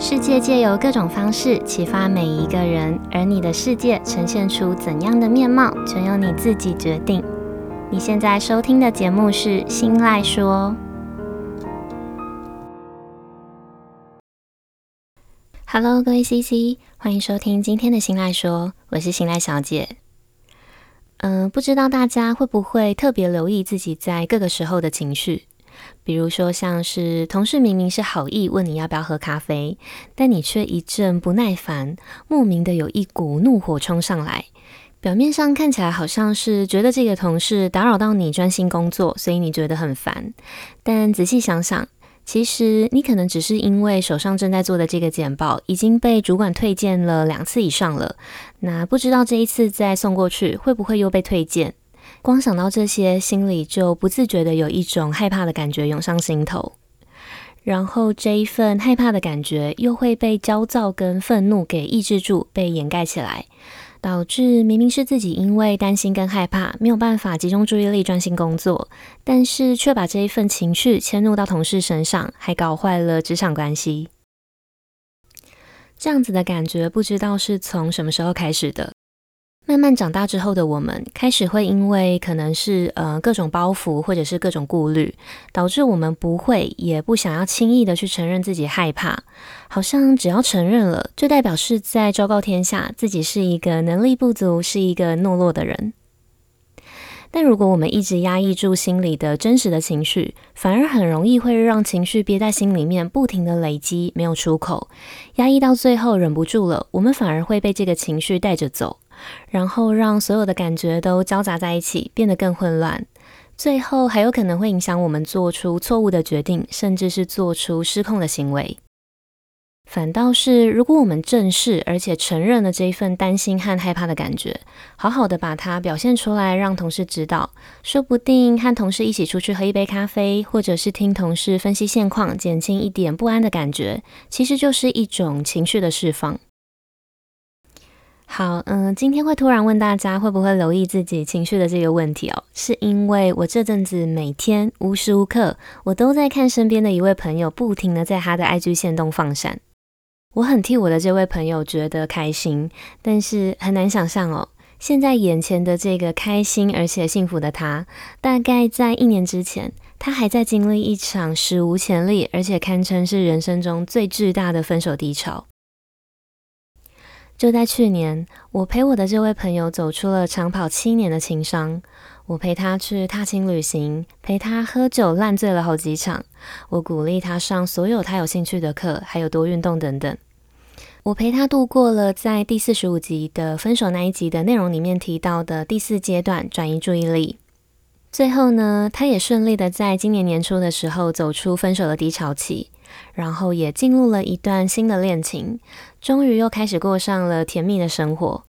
世界借由各种方式启发每一个人，而你的世界呈现出怎样的面貌，全由你自己决定。你现在收听的节目是《心赖说》。Hello，各位 CC，欢迎收听今天的《心赖说》，我是心赖小姐。嗯、不知道大家会不会特别留意自己在各个时候的情绪？比如说，像是同事明明是好意问你要不要喝咖啡，但你却一阵不耐烦，莫名的有一股怒火冲上来。表面上看起来好像是觉得这个同事打扰到你专心工作，所以你觉得很烦。但仔细想想，其实你可能只是因为手上正在做的这个简报已经被主管推荐了两次以上了，那不知道这一次再送过去会不会又被推荐。光想到这些，心里就不自觉的有一种害怕的感觉涌上心头，然后这一份害怕的感觉又会被焦躁跟愤怒给抑制住，被掩盖起来，导致明明是自己因为担心跟害怕没有办法集中注意力专心工作，但是却把这一份情绪迁怒到同事身上，还搞坏了职场关系。这样子的感觉，不知道是从什么时候开始的。慢慢长大之后的我们，开始会因为可能是呃各种包袱或者是各种顾虑，导致我们不会也不想要轻易的去承认自己害怕，好像只要承认了，就代表是在昭告天下自己是一个能力不足、是一个懦弱的人。但如果我们一直压抑住心里的真实的情绪，反而很容易会让情绪憋在心里面，不停的累积，没有出口，压抑到最后忍不住了，我们反而会被这个情绪带着走。然后让所有的感觉都交杂在一起，变得更混乱，最后还有可能会影响我们做出错误的决定，甚至是做出失控的行为。反倒是，如果我们正视而且承认了这一份担心和害怕的感觉，好好的把它表现出来，让同事知道，说不定和同事一起出去喝一杯咖啡，或者是听同事分析现况，减轻一点不安的感觉，其实就是一种情绪的释放。好，嗯，今天会突然问大家会不会留意自己情绪的这个问题哦，是因为我这阵子每天无时无刻我都在看身边的一位朋友不停的在他的 IG 线动放闪，我很替我的这位朋友觉得开心，但是很难想象哦，现在眼前的这个开心而且幸福的他，大概在一年之前，他还在经历一场史无前例而且堪称是人生中最巨大的分手低潮。就在去年，我陪我的这位朋友走出了长跑七年的情伤。我陪他去踏青旅行，陪他喝酒烂醉了好几场。我鼓励他上所有他有兴趣的课，还有多运动等等。我陪他度过了在第四十五集的分手那一集的内容里面提到的第四阶段转移注意力。最后呢，他也顺利的在今年年初的时候走出分手的低潮期。然后也进入了一段新的恋情，终于又开始过上了甜蜜的生活。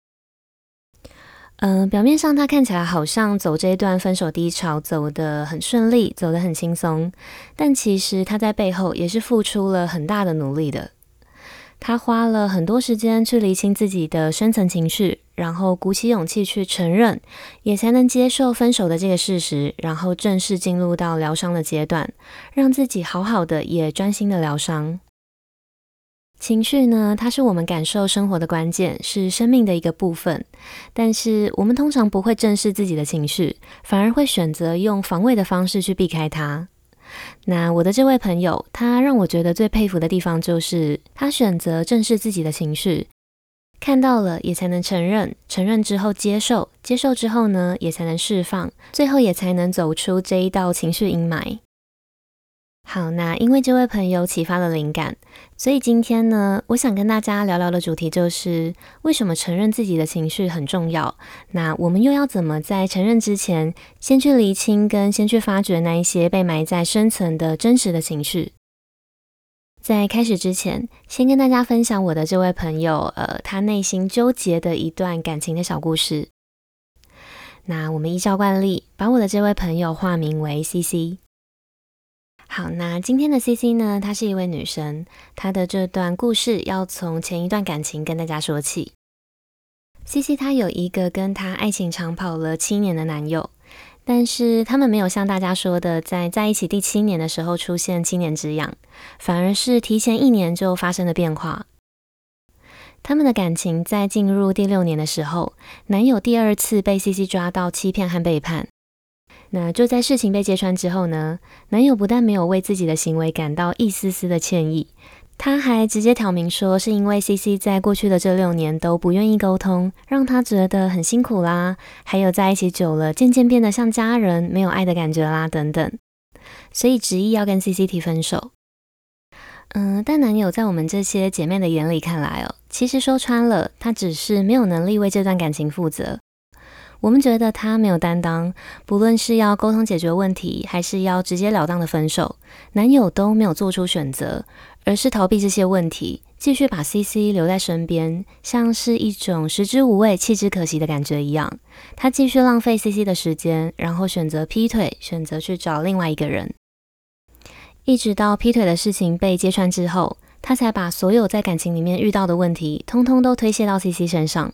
嗯、表面上他看起来好像走这一段分手低潮走得很顺利，走得很轻松，但其实他在背后也是付出了很大的努力的。他花了很多时间去厘清自己的深层情绪，然后鼓起勇气去承认，也才能接受分手的这个事实，然后正式进入到疗伤的阶段，让自己好好的也专心的疗伤。情绪呢，它是我们感受生活的关键，是生命的一个部分。但是我们通常不会正视自己的情绪，反而会选择用防卫的方式去避开它。那我的这位朋友，他让我觉得最佩服的地方就是，他选择正视自己的情绪，看到了也才能承认，承认之后接受，接受之后呢，也才能释放，最后也才能走出这一道情绪阴霾。好，那因为这位朋友启发了灵感，所以今天呢，我想跟大家聊聊的主题就是为什么承认自己的情绪很重要。那我们又要怎么在承认之前，先去厘清跟先去发掘那一些被埋在深层的真实的情绪？在开始之前，先跟大家分享我的这位朋友，呃，他内心纠结的一段感情的小故事。那我们依照惯例，把我的这位朋友化名为 CC。好，那今天的 CC 呢，她是一位女生，她的这段故事要从前一段感情跟大家说起。CC 她有一个跟她爱情长跑了七年的男友，但是他们没有像大家说的，在在一起第七年的时候出现七年之痒，反而是提前一年就发生了变化。他们的感情在进入第六年的时候，男友第二次被 CC 抓到欺骗和背叛。那就在事情被揭穿之后呢，男友不但没有为自己的行为感到一丝丝的歉意。他还直接挑明说，是因为 CC 在过去的这六年都不愿意沟通，让他觉得很辛苦啦。还有在一起久了，渐渐变得像家人，没有爱的感觉啦，等等。所以执意要跟 CC 提分手。嗯，但男友在我们这些姐妹的眼里看来哦，其实说穿了，他只是没有能力为这段感情负责。我们觉得他没有担当，不论是要沟通解决问题，还是要直截了当的分手，男友都没有做出选择。而是逃避这些问题，继续把 CC 留在身边，像是一种食之无味、弃之可惜的感觉一样。他继续浪费 CC 的时间，然后选择劈腿，选择去找另外一个人。一直到劈腿的事情被揭穿之后，他才把所有在感情里面遇到的问题，通通都推卸到 CC 身上。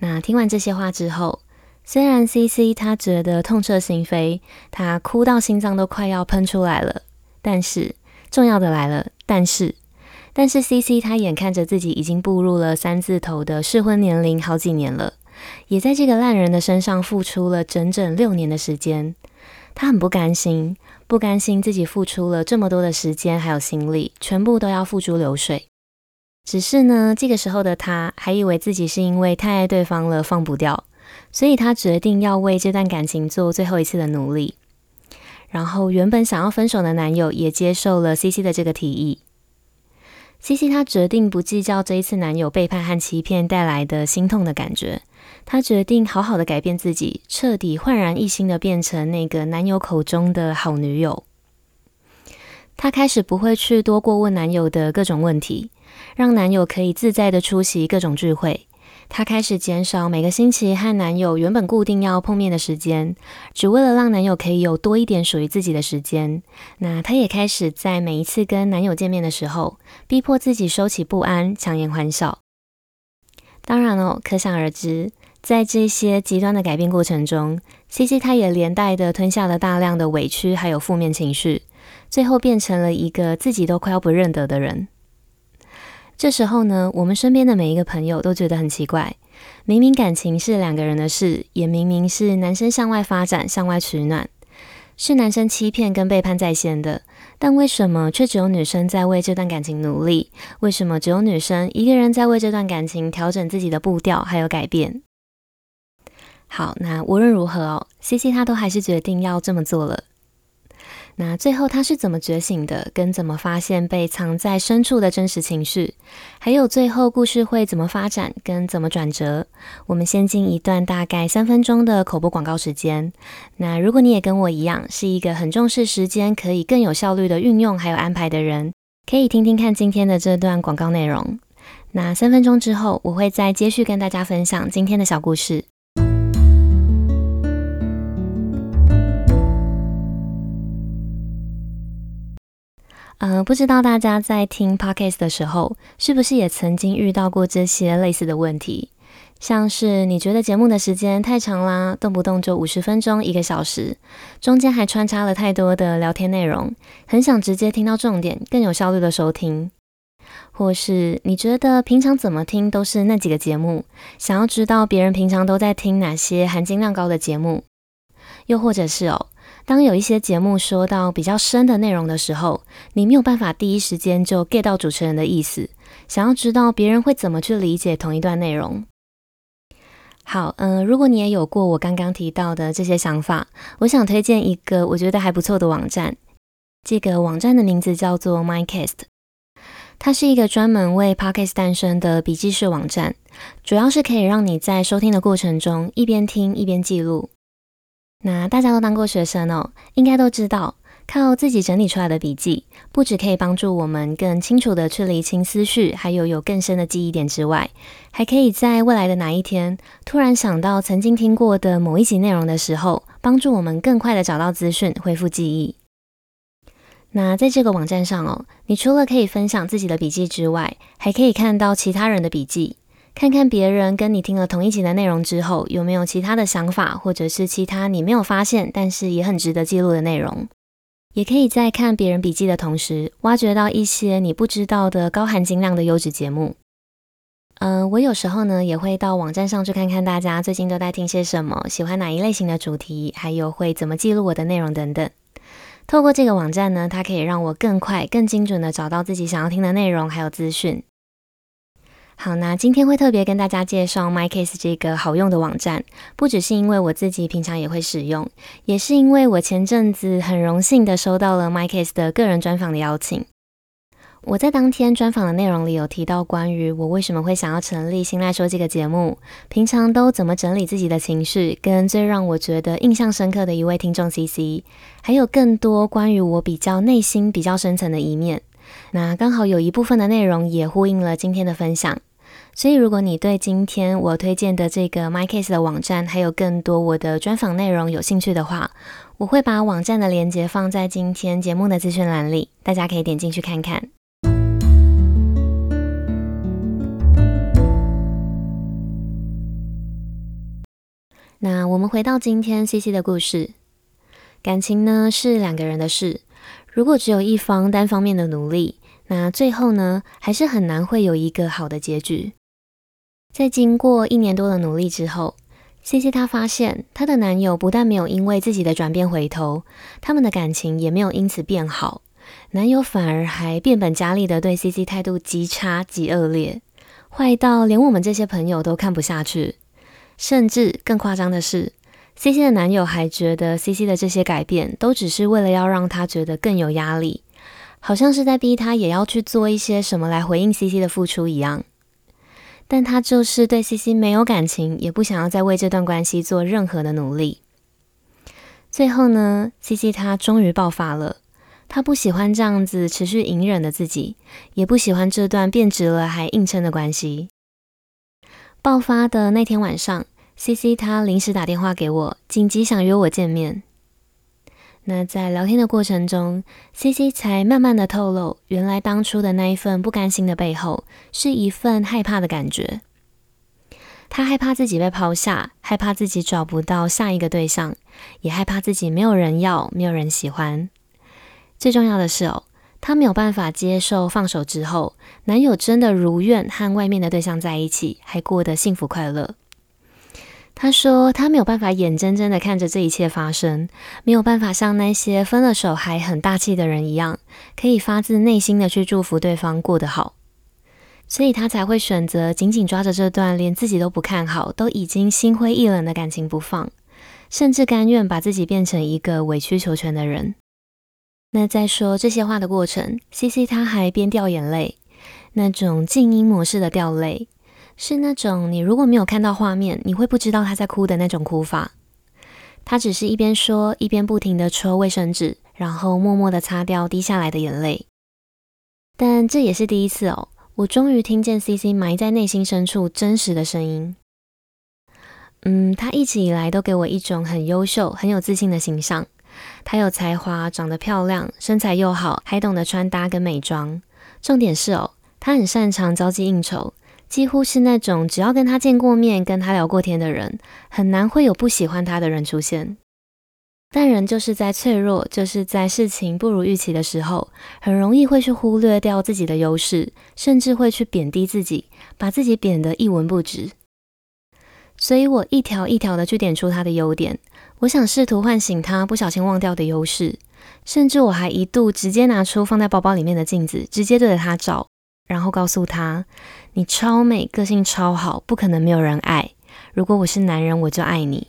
那听完这些话之后，虽然 CC 他觉得痛彻心扉，他哭到心脏都快要喷出来了，但是。重要的来了，但是，但是 CC 他眼看着自己已经步入了三字头的适婚年龄好几年了，也在这个烂人的身上付出了整整六年的时间，他很不甘心，不甘心自己付出了这么多的时间还有心力，全部都要付诸流水。只是呢，这个时候的他还以为自己是因为太爱对方了放不掉，所以他决定要为这段感情做最后一次的努力。然后，原本想要分手的男友也接受了 CC 的这个提议。CC 她决定不计较这一次男友背叛和欺骗带来的心痛的感觉，她决定好好的改变自己，彻底焕然一新的变成那个男友口中的好女友。她开始不会去多过问男友的各种问题，让男友可以自在的出席各种聚会。她开始减少每个星期和男友原本固定要碰面的时间，只为了让男友可以有多一点属于自己的时间。那她也开始在每一次跟男友见面的时候，逼迫自己收起不安，强颜欢笑。当然哦，可想而知，在这些极端的改变过程中，CC 她也连带的吞下了大量的委屈，还有负面情绪，最后变成了一个自己都快要不认得的人。这时候呢，我们身边的每一个朋友都觉得很奇怪，明明感情是两个人的事，也明明是男生向外发展、向外取暖，是男生欺骗跟背叛在先的，但为什么却只有女生在为这段感情努力？为什么只有女生一个人在为这段感情调整自己的步调还有改变？好，那无论如何哦，CC 她都还是决定要这么做了。那最后他是怎么觉醒的？跟怎么发现被藏在深处的真实情绪？还有最后故事会怎么发展？跟怎么转折？我们先进一段大概三分钟的口播广告时间。那如果你也跟我一样，是一个很重视时间，可以更有效率的运用还有安排的人，可以听听看今天的这段广告内容。那三分钟之后，我会再接续跟大家分享今天的小故事。呃，不知道大家在听 Podcast 的时候，是不是也曾经遇到过这些类似的问题？像是你觉得节目的时间太长啦，动不动就五十分钟、一个小时，中间还穿插了太多的聊天内容，很想直接听到重点，更有效率的收听。或是你觉得平常怎么听都是那几个节目，想要知道别人平常都在听哪些含金量高的节目？又或者是哦，当有一些节目说到比较深的内容的时候，你没有办法第一时间就 get 到主持人的意思，想要知道别人会怎么去理解同一段内容。好，嗯、如果你也有过我刚刚提到的这些想法，我想推荐一个我觉得还不错的网站。这个网站的名字叫做 Mindcast，它是一个专门为 Podcast 诞生的笔记式网站，主要是可以让你在收听的过程中一边听一边记录。那大家都当过学生哦，应该都知道，靠自己整理出来的笔记，不只可以帮助我们更清楚地去理清思绪，还有有更深的记忆点之外，还可以在未来的哪一天，突然想到曾经听过的某一集内容的时候，帮助我们更快地找到资讯，恢复记忆。那在这个网站上哦，你除了可以分享自己的笔记之外，还可以看到其他人的笔记。看看别人跟你听了同一集的内容之后，有没有其他的想法，或者是其他你没有发现，但是也很值得记录的内容。也可以在看别人笔记的同时，挖掘到一些你不知道的高含金量的优质节目。嗯、我有时候呢也会到网站上去看看大家最近都在听些什么，喜欢哪一类型的主题，还有会怎么记录我的内容等等。透过这个网站呢，它可以让我更快、更精准地找到自己想要听的内容还有资讯。好，那今天会特别跟大家介绍 MyCase 这个好用的网站，不只是因为我自己平常也会使用，也是因为我前阵子很荣幸的收到了 MyCase 的个人专访的邀请。我在当天专访的内容里有提到关于我为什么会想要成立《新赖说》这个节目，平常都怎么整理自己的情绪，跟最让我觉得印象深刻的一位听众 CC，还有更多关于我比较内心比较深层的一面。那刚好有一部分的内容也呼应了今天的分享，所以如果你对今天我推荐的这个 MyCase 的网站，还有更多我的专访内容有兴趣的话，我会把网站的链接放在今天节目的资讯栏里，大家可以点进去看看。那我们回到今天 CC 的故事，感情呢是两个人的事，如果只有一方单方面的努力，那最后呢还是很难会有一个好的结局。在经过一年多的努力之后，CC 她发现她的男友不但没有因为自己的转变回头，他们的感情也没有因此变好，男友反而还变本加厉的对 CC 态度极差极恶劣，坏到连我们这些朋友都看不下去。甚至更夸张的是，CC 的男友还觉得 CC 的这些改变都只是为了要让他觉得更有压力，好像是在逼他也要去做一些什么来回应 CC 的付出一样。但他就是对 CC 没有感情，也不想要再为这段关系做任何的努力。最后呢，CC 他终于爆发了，他不喜欢这样子持续隐忍的自己，也不喜欢这段变质了还硬撑的关系。爆发的那天晚上，CC 他临时打电话给我，紧急想约我见面。那在聊天的过程中，CC 才慢慢的透露，原来当初的那一份不甘心的背后，是一份害怕的感觉。他害怕自己被抛下，害怕自己找不到下一个对象，也害怕自己没有人要，没有人喜欢。最重要的是哦。她没有办法接受放手之后，男友真的如愿和外面的对象在一起，还过得幸福快乐。她说她没有办法眼睁睁的看着这一切发生，没有办法像那些分了手还很大气的人一样，可以发自内心的去祝福对方过得好，所以她才会选择紧紧抓着这段连自己都不看好、都已经心灰意冷的感情不放，甚至甘愿把自己变成一个委曲求全的人。那在说这些话的过程，CC 她还边掉眼泪，那种静音模式的掉泪，是那种你如果没有看到画面，你会不知道他在哭的那种哭法。他只是一边说，一边不停的抽卫生纸，然后默默的擦掉滴下来的眼泪。但这也是第一次哦，我终于听见 CC 埋在内心深处真实的声音。嗯，他一直以来都给我一种很优秀、很有自信的形象。他有才华，长得漂亮，身材又好，还懂得穿搭跟美妆。重点是哦，他很擅长交际应酬，几乎是那种只要跟他见过面、跟他聊过天的人，很难会有不喜欢他的人出现。但人就是在脆弱，就是在事情不如预期的时候，很容易会去忽略掉自己的优势，甚至会去贬低自己，把自己贬得一文不值。所以我一条一条的去点出他的优点。我想试图唤醒他不小心忘掉的优势，甚至我还一度直接拿出放在包包里面的镜子，直接对着他照，然后告诉他：“你超美，个性超好，不可能没有人爱。如果我是男人，我就爱你。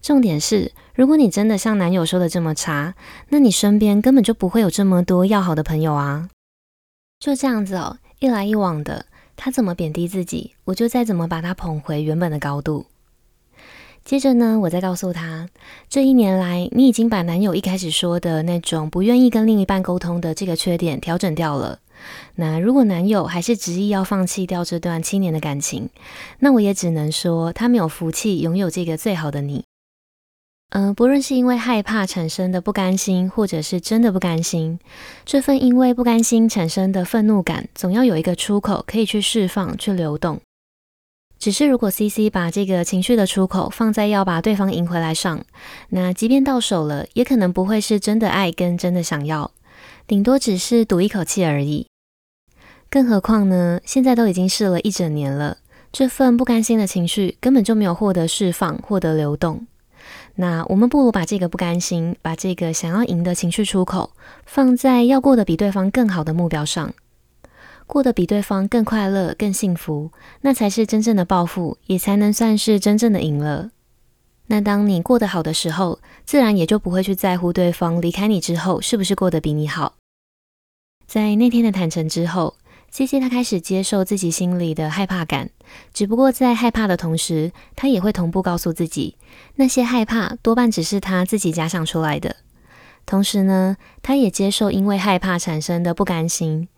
重点是，如果你真的像男友说的这么差，那你身边根本就不会有这么多要好的朋友啊。”就这样子哦，一来一往的，他怎么贬低自己，我就再怎么把他捧回原本的高度。接着呢，我再告诉他，这一年来，你已经把男友一开始说的那种不愿意跟另一半沟通的这个缺点调整掉了。那如果男友还是执意要放弃掉这段七年的感情，那我也只能说他没有福气拥有这个最好的你。嗯、不论是因为害怕产生的不甘心，或者是真的不甘心，这份因为不甘心产生的愤怒感，总要有一个出口可以去释放、去流动。只是如果 CC 把这个情绪的出口放在要把对方赢回来上，那即便到手了，也可能不会是真的爱跟真的想要，顶多只是赌一口气而已。更何况呢，现在都已经试了一整年了，这份不甘心的情绪根本就没有获得释放，获得流动。那我们不如把这个不甘心，把这个想要赢的情绪出口，放在要过得比对方更好的目标上，过得比对方更快乐、更幸福，那才是真正的报复，也才能算是真正的赢了。那当你过得好的时候，自然也就不会去在乎对方离开你之后是不是过得比你好。在那天的坦诚之后。CC 他开始接受自己心里的害怕感，只不过在害怕的同时，他也会同步告诉自己，那些害怕多半只是他自己假想出来的。同时呢，他也接受因为害怕产生的不甘心，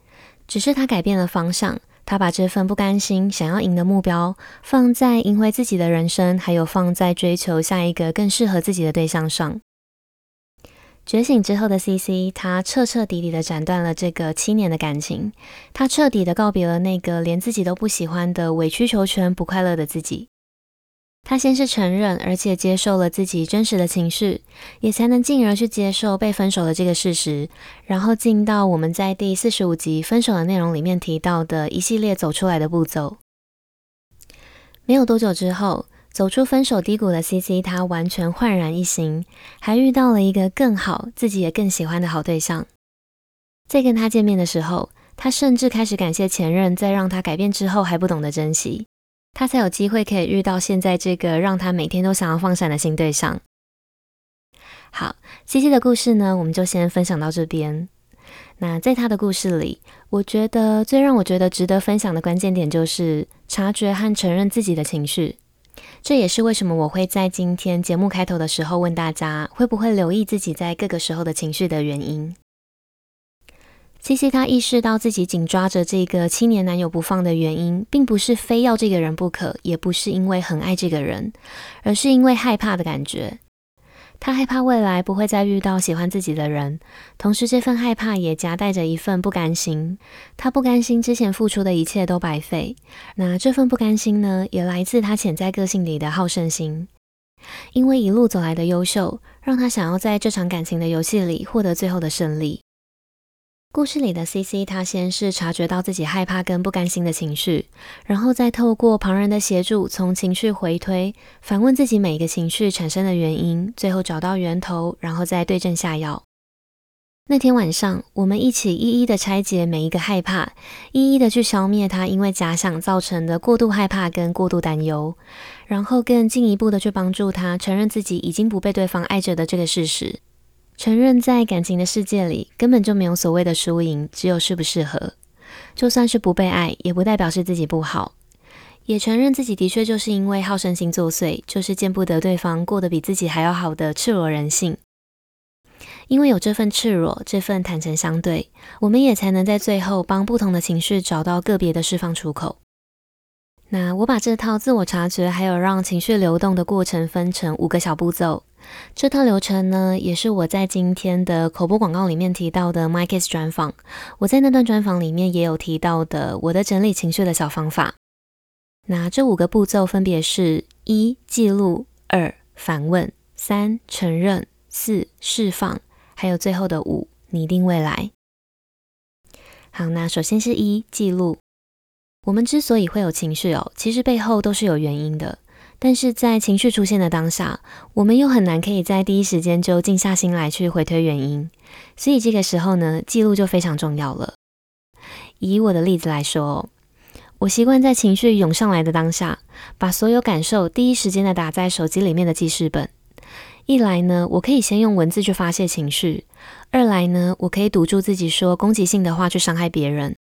只是他改变了方向，他把这份不甘心想要赢的目标放在赢回自己的人生，还有放在追求下一个更适合自己的对象上。觉醒之后的 CC，他彻彻底底的斩断了这个七年的感情，他彻底的告别了那个连自己都不喜欢的委曲求全、不快乐的自己。他先是承认，而且接受了自己真实的情绪，也才能进而去接受被分手的这个事实，然后进到我们在第四十五集分手的内容里面提到的一系列走出来的步骤。没有多久之后。走出分手低谷的 CC，他完全焕然一新，还遇到了一个更好、自己也更喜欢的好对象。在跟他见面的时候，他甚至开始感谢前任，在让他改变之后还不懂得珍惜，他才有机会可以遇到现在这个让他每天都想要放闪的新对象。好，CC 的故事呢，我们就先分享到这边。那在他的故事里，我觉得最让我觉得值得分享的关键点就是察觉和承认自己的情绪。这也是为什么我会在今天节目开头的时候问大家会不会留意自己在各个时候的情绪的原因。CC 他意识到自己紧抓着这个青年男友不放的原因，并不是非要这个人不可，也不是因为很爱这个人，而是因为害怕的感觉。他害怕未来不会再遇到喜欢自己的人，同时这份害怕也夹带着一份不甘心。他不甘心之前付出的一切都白费。那这份不甘心呢，也来自他潜在个性里的好胜心。因为一路走来的优秀，让他想要在这场感情的游戏里获得最后的胜利。故事里的 CC，他先是察觉到自己害怕跟不甘心的情绪，然后再透过旁人的协助，从情绪回推，反问自己每一个情绪产生的原因，最后找到源头，然后再对症下药。那天晚上，我们一起一一的拆解每一个害怕，一一的去消灭它因为假想造成的过度害怕跟过度担忧，然后更进一步的去帮助他承认自己已经不被对方爱着的这个事实。承认在感情的世界里根本就没有所谓的输赢，只有适不适合。就算是不被爱，也不代表是自己不好。也承认自己的确就是因为好胜心作祟，就是见不得对方过得比自己还要好的赤裸人性。因为有这份赤裸，这份坦诚相对，我们也才能在最后帮不同的情绪找到个别的释放出口。那我把这套自我察觉还有让情绪流动的过程分成五个小步骤。这套流程呢，也是我在今天的口播广告里面提到的 MyKiss 专访。我在那段专访里面也有提到的我的整理情绪的小方法。那这五个步骤分别是：一、记录；二、反问；三、承认；四、释放；还有最后的五、拟定未来。好，那首先是一、记录。我们之所以会有情绪哦，其实背后都是有原因的。但是在情绪出现的当下，我们又很难可以在第一时间就静下心来去回推原因，所以这个时候呢，记录就非常重要了。以我的例子来说，我习惯在情绪涌上来的当下，把所有感受第一时间的打在手机里面的记事本。一来呢，我可以先用文字去发泄情绪；二来呢，我可以堵住自己说攻击性的话去伤害别人。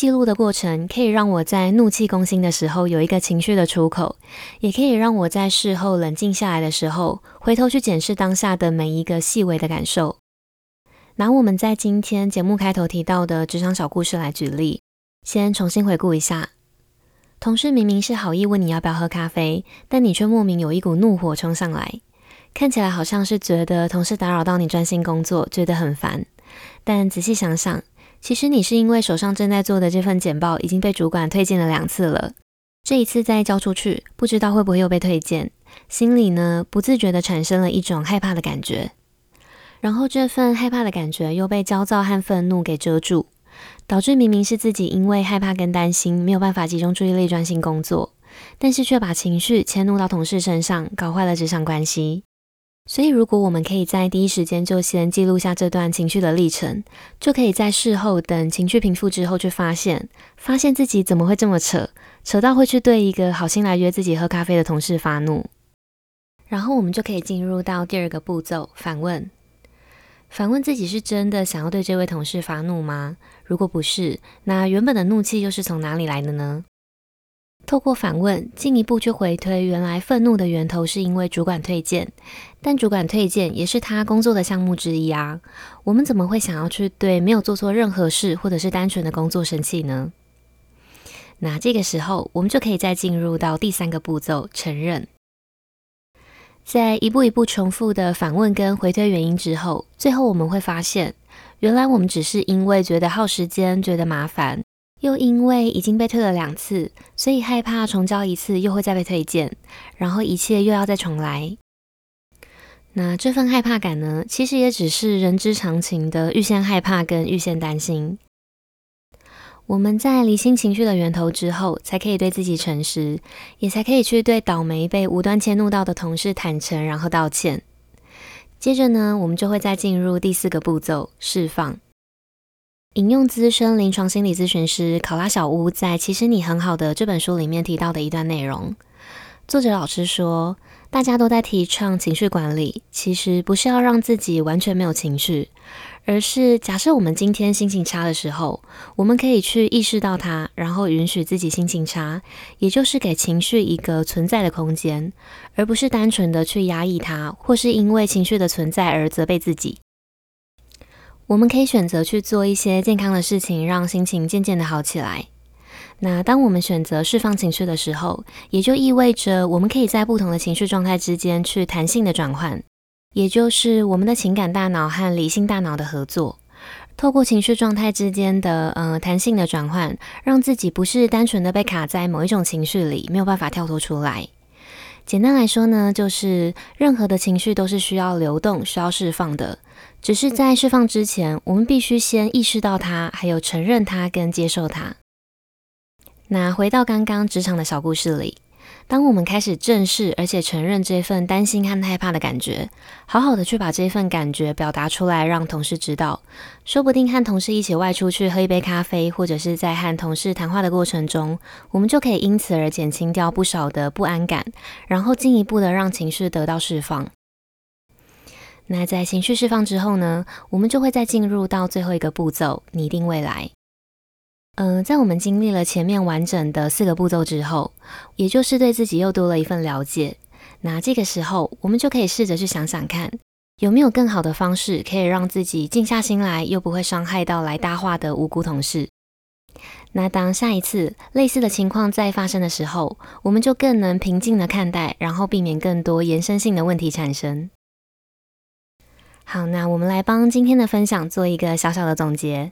记录的过程可以让我在怒气攻心的时候有一个情绪的出口，也可以让我在事后冷静下来的时候，回头去检视当下的每一个细微的感受。拿我们在今天节目开头提到的职场小故事来举例，先重新回顾一下：同事明明是好意问你要不要喝咖啡，但你却莫名有一股怒火冲上来，看起来好像是觉得同事打扰到你专心工作，觉得很烦，但仔细想想。其实你是因为手上正在做的这份简报已经被主管推荐了两次了，这一次再交出去，不知道会不会又被推荐，心里呢不自觉地产生了一种害怕的感觉，然后这份害怕的感觉又被焦躁和愤怒给遮住，导致明明是自己因为害怕跟担心没有办法集中注意力专心工作，但是却把情绪迁怒到同事身上，搞坏了职场关系。所以，如果我们可以在第一时间就先记录下这段情绪的历程，就可以在事后等情绪平复之后去发现，发现自己怎么会这么扯，扯到会去对一个好心来约自己喝咖啡的同事发怒。然后我们就可以进入到第二个步骤，反问。反问自己是真的想要对这位同事发怒吗？如果不是，那原本的怒气又是从哪里来的呢？透过反问，进一步去回推，原来愤怒的源头是因为主管退件，但主管退件也是他工作的项目之一啊。我们怎么会想要去对没有做错任何事，或者是单纯的工作生气呢？那这个时候，我们就可以再进入到第三个步骤，承认。在一步一步重复的反问跟回推原因之后，最后我们会发现，原来我们只是因为觉得耗时间，觉得麻烦。又因为已经被退了两次，所以害怕重交一次又会再被退件，然后一切又要再重来。那这份害怕感呢，其实也只是人之常情的预先害怕跟预先担心。我们在厘清情绪的源头之后，才可以对自己诚实，也才可以去对倒霉被无端迁怒到的同事坦诚，然后道歉。接着呢，我们就会再进入第四个步骤，释放。引用资深临床心理咨询师考拉小屋在《其实你很好的》这本书里面提到的一段内容，作者老师说，大家都在提倡情绪管理，其实不是要让自己完全没有情绪，而是假设我们今天心情差的时候，我们可以去意识到它，然后允许自己心情差，也就是给情绪一个存在的空间，而不是单纯的去压抑它，或是因为情绪的存在而责备自己。我们可以选择去做一些健康的事情，让心情渐渐的好起来。那当我们选择释放情绪的时候，也就意味着我们可以在不同的情绪状态之间去弹性的转换，也就是我们的情感大脑和理性大脑的合作，透过情绪状态之间的呃弹性的转换，让自己不是单纯的被卡在某一种情绪里，没有办法跳脱出来。简单来说呢，就是任何的情绪都是需要流动、需要释放的。只是在释放之前，我们必须先意识到它，还有承认它跟接受它。那回到刚刚职场的小故事里，当我们开始正视而且承认这份担心和害怕的感觉，好好的去把这份感觉表达出来，让同事知道，说不定和同事一起外出去喝一杯咖啡，或者是在和同事谈话的过程中，我们就可以因此而减轻掉不少的不安感，然后进一步的让情绪得到释放。那在情绪释放之后呢，我们就会再进入到最后一个步骤，拟定未来。嗯、在我们经历了前面完整的四个步骤之后，也就是对自己又多了一份了解。那这个时候，我们就可以试着去想想看，有没有更好的方式可以让自己静下心来，又不会伤害到来搭话的无辜同事。那当下一次类似的情况再发生的时候，我们就更能平静的看待，然后避免更多延伸性的问题产生。好，那我们来帮今天的分享做一个小小的总结。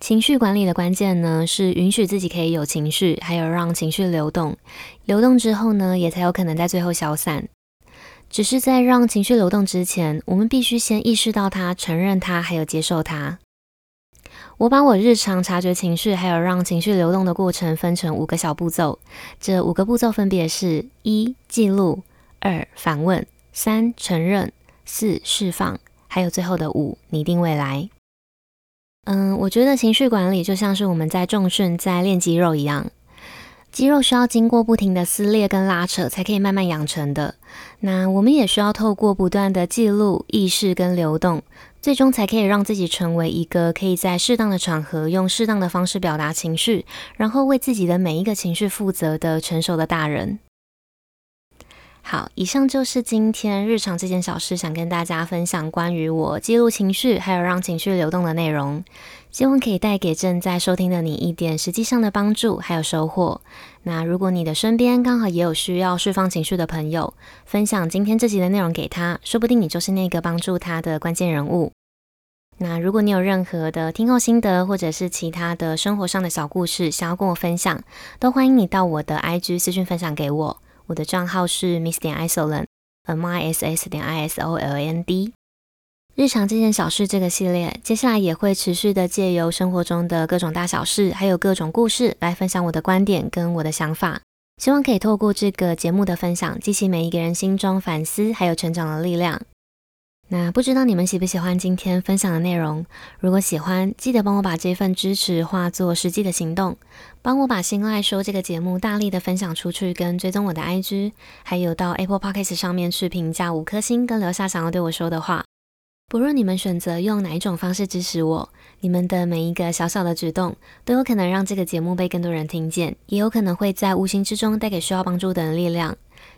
情绪管理的关键呢，是允许自己可以有情绪，还有让情绪流动。流动之后呢，也才有可能在最后消散。只是在让情绪流动之前，我们必须先意识到它、承认它，还有接受它。我把我日常察觉情绪，还有让情绪流动的过程分成五个小步骤。这五个步骤分别是：一、记录；二、反问；三、承认。四、释放，还有最后的五、拟定未来。嗯，我觉得情绪管理就像是我们在重训、在练肌肉一样，肌肉需要经过不停的撕裂跟拉扯，才可以慢慢养成的。那我们也需要透过不断的记录、意识跟流动，最终才可以让自己成为一个可以在适当的场合用适当的方式表达情绪，然后为自己的每一个情绪负责的成熟的大人。好，以上就是今天日常这件小事，想跟大家分享关于我记录情绪，还有让情绪流动的内容，希望可以带给正在收听的你一点实际上的帮助，还有收获。那如果你的身边刚好也有需要释放情绪的朋友，分享今天这集的内容给他，说不定你就是那个帮助他的关键人物。那如果你有任何的听后心得，或者是其他的生活上的小故事想要跟我分享，都欢迎你到我的 IG 私讯分享给我。我的账号是 miss 点 isoland，m i s s 点 i s o l a n d。日常这件小事这个系列，接下来也会持续的借由生活中的各种大小事，还有各种故事来分享我的观点跟我的想法。希望可以透过这个节目的分享，激起每一个人心中反思还有成长的力量。那不知道你们喜不喜欢今天分享的内容？如果喜欢，记得帮我把这份支持化作实际的行动，帮我把心赖说这个节目大力的分享出去，跟追踪我的 IG，还有到 Apple Podcast 上面去评价五颗星，跟留下想要对我说的话。不论你们选择用哪一种方式支持我，你们的每一个小小的举动都有可能让这个节目被更多人听见，也有可能会在无形之中带给需要帮助的人力量。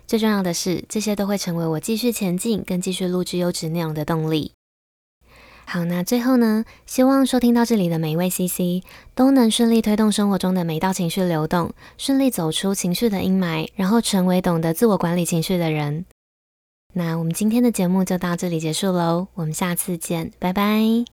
最重要的是，这些都会成为我继续前进跟继续录制优质内容的动力。好，那最后呢，希望收听到这里的每一位 CC 都能顺利推动生活中的每道情绪流动，顺利走出情绪的阴霾，然后成为懂得自我管理情绪的人。那我们今天的节目就到这里结束喽，我们下次见，拜拜。